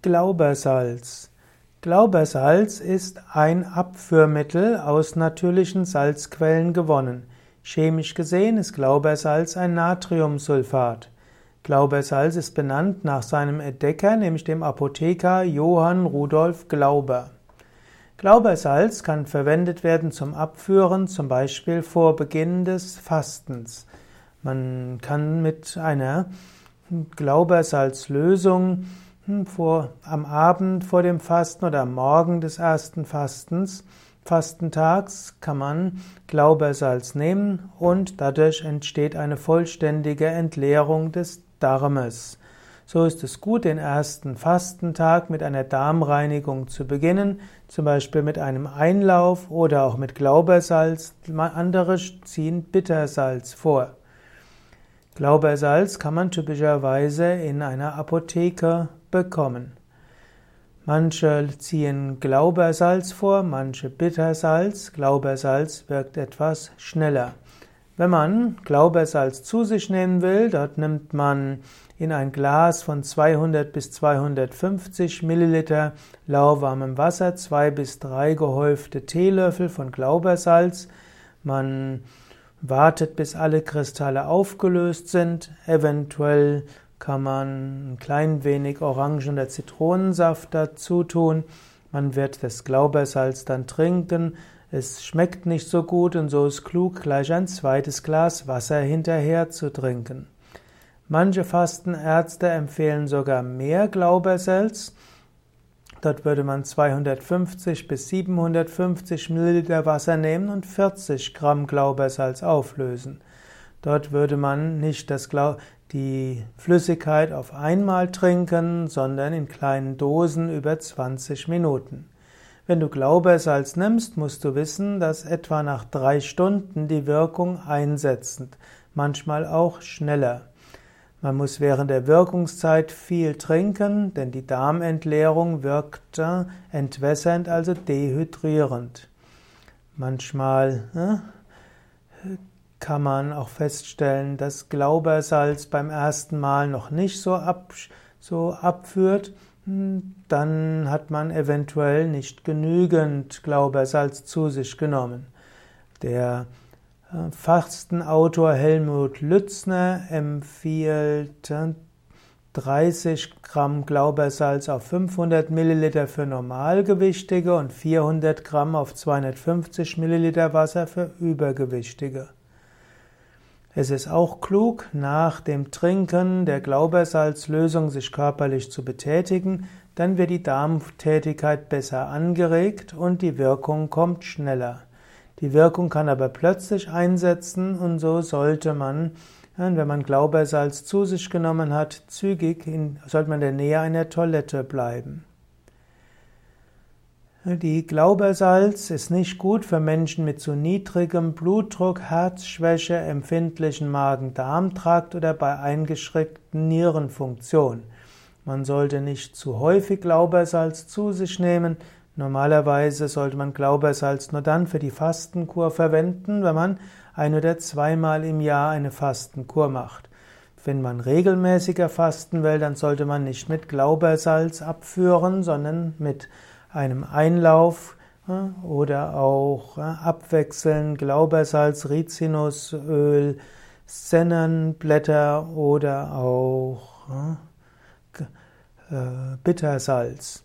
Glaubersalz. Glaubersalz ist ein Abführmittel aus natürlichen Salzquellen gewonnen. Chemisch gesehen ist Glaubersalz ein Natriumsulfat. Glaubersalz ist benannt nach seinem Entdecker, nämlich dem Apotheker Johann Rudolf Glauber. Glaubersalz kann verwendet werden zum Abführen, zum Beispiel vor Beginn des Fastens. Man kann mit einer Glaubersalzlösung vor, am Abend vor dem Fasten oder am Morgen des ersten Fastens, Fastentags, kann man Glaubersalz nehmen und dadurch entsteht eine vollständige Entleerung des Darmes. So ist es gut, den ersten Fastentag mit einer Darmreinigung zu beginnen, zum Beispiel mit einem Einlauf oder auch mit Glaubersalz. Andere ziehen Bittersalz vor. Glaubersalz kann man typischerweise in einer Apotheke bekommen. Manche ziehen Glaubersalz vor, manche Bittersalz. Glaubersalz wirkt etwas schneller. Wenn man Glaubersalz zu sich nehmen will, dort nimmt man in ein Glas von 200 bis 250 Milliliter lauwarmem Wasser zwei bis drei gehäufte Teelöffel von Glaubersalz. Man wartet, bis alle Kristalle aufgelöst sind, eventuell kann man ein klein wenig Orangen- oder Zitronensaft dazu tun. Man wird das Glaubersalz dann trinken. Es schmeckt nicht so gut und so ist klug, gleich ein zweites Glas Wasser hinterher zu trinken. Manche Fastenärzte empfehlen sogar mehr Glaubersalz. Dort würde man 250 bis 750 Milliliter Wasser nehmen und 40 Gramm Glaubersalz auflösen. Dort würde man nicht das Glau die Flüssigkeit auf einmal trinken, sondern in kleinen Dosen über 20 Minuten. Wenn du Glaubersalz nimmst, musst du wissen, dass etwa nach drei Stunden die Wirkung einsetzend, manchmal auch schneller. Man muss während der Wirkungszeit viel trinken, denn die Darmentleerung wirkt entwässernd, also dehydrierend. Manchmal ne, kann man auch feststellen, dass Glaubersalz beim ersten Mal noch nicht so, ab, so abführt. Hm, dann hat man eventuell nicht genügend Glaubersalz zu sich genommen. Der äh, Fastenautor Helmut Lützner empfiehlt 30 Gramm Glaubersalz auf 500 Milliliter für Normalgewichtige und 400 Gramm auf 250 Milliliter Wasser für Übergewichtige. Es ist auch klug, nach dem Trinken der Glaubersalzlösung sich körperlich zu betätigen, dann wird die Darmtätigkeit besser angeregt und die Wirkung kommt schneller. Die Wirkung kann aber plötzlich einsetzen und so sollte man, wenn man Glaubersalz zu sich genommen hat, zügig in, sollte man in der Nähe einer Toilette bleiben. Die Glaubersalz ist nicht gut für Menschen mit zu niedrigem Blutdruck, Herzschwäche, empfindlichen Magen-Darm-Trakt oder bei eingeschränkten Nierenfunktion. Man sollte nicht zu häufig Glaubersalz zu sich nehmen. Normalerweise sollte man Glaubersalz nur dann für die Fastenkur verwenden, wenn man ein oder zweimal im Jahr eine Fastenkur macht. Wenn man regelmäßiger fasten will, dann sollte man nicht mit Glaubersalz abführen, sondern mit einem Einlauf oder auch abwechseln Glaubersalz, Rizinusöl, Sennenblätter oder auch äh, Bittersalz.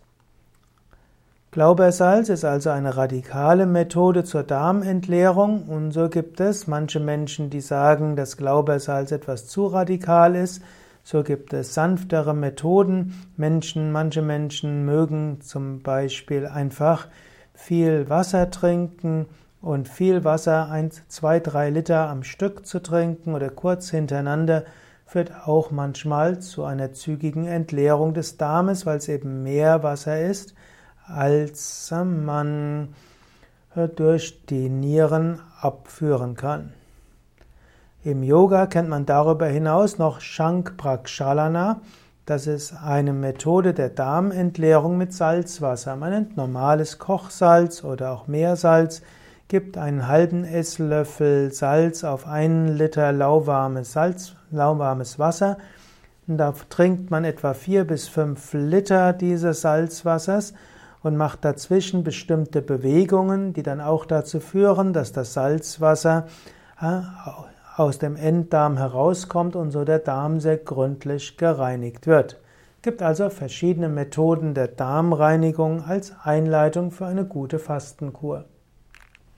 Glaubersalz ist also eine radikale Methode zur Darmentleerung und so gibt es manche Menschen, die sagen, dass Glaubersalz etwas zu radikal ist. So gibt es sanftere Methoden. Menschen, manche Menschen mögen zum Beispiel einfach viel Wasser trinken und viel Wasser, ein, zwei, drei Liter am Stück zu trinken oder kurz hintereinander, führt auch manchmal zu einer zügigen Entleerung des Darmes, weil es eben mehr Wasser ist, als man durch die Nieren abführen kann. Im Yoga kennt man darüber hinaus noch Shank Prakshalana. Das ist eine Methode der Darmentleerung mit Salzwasser. Man nimmt normales Kochsalz oder auch Meersalz, gibt einen halben Esslöffel Salz auf einen Liter lauwarmes Salz, lauwarmes Wasser, Da trinkt man etwa vier bis fünf Liter dieses Salzwassers und macht dazwischen bestimmte Bewegungen, die dann auch dazu führen, dass das Salzwasser äh, aus dem Enddarm herauskommt und so der Darm sehr gründlich gereinigt wird. Es gibt also verschiedene Methoden der Darmreinigung als Einleitung für eine gute Fastenkur.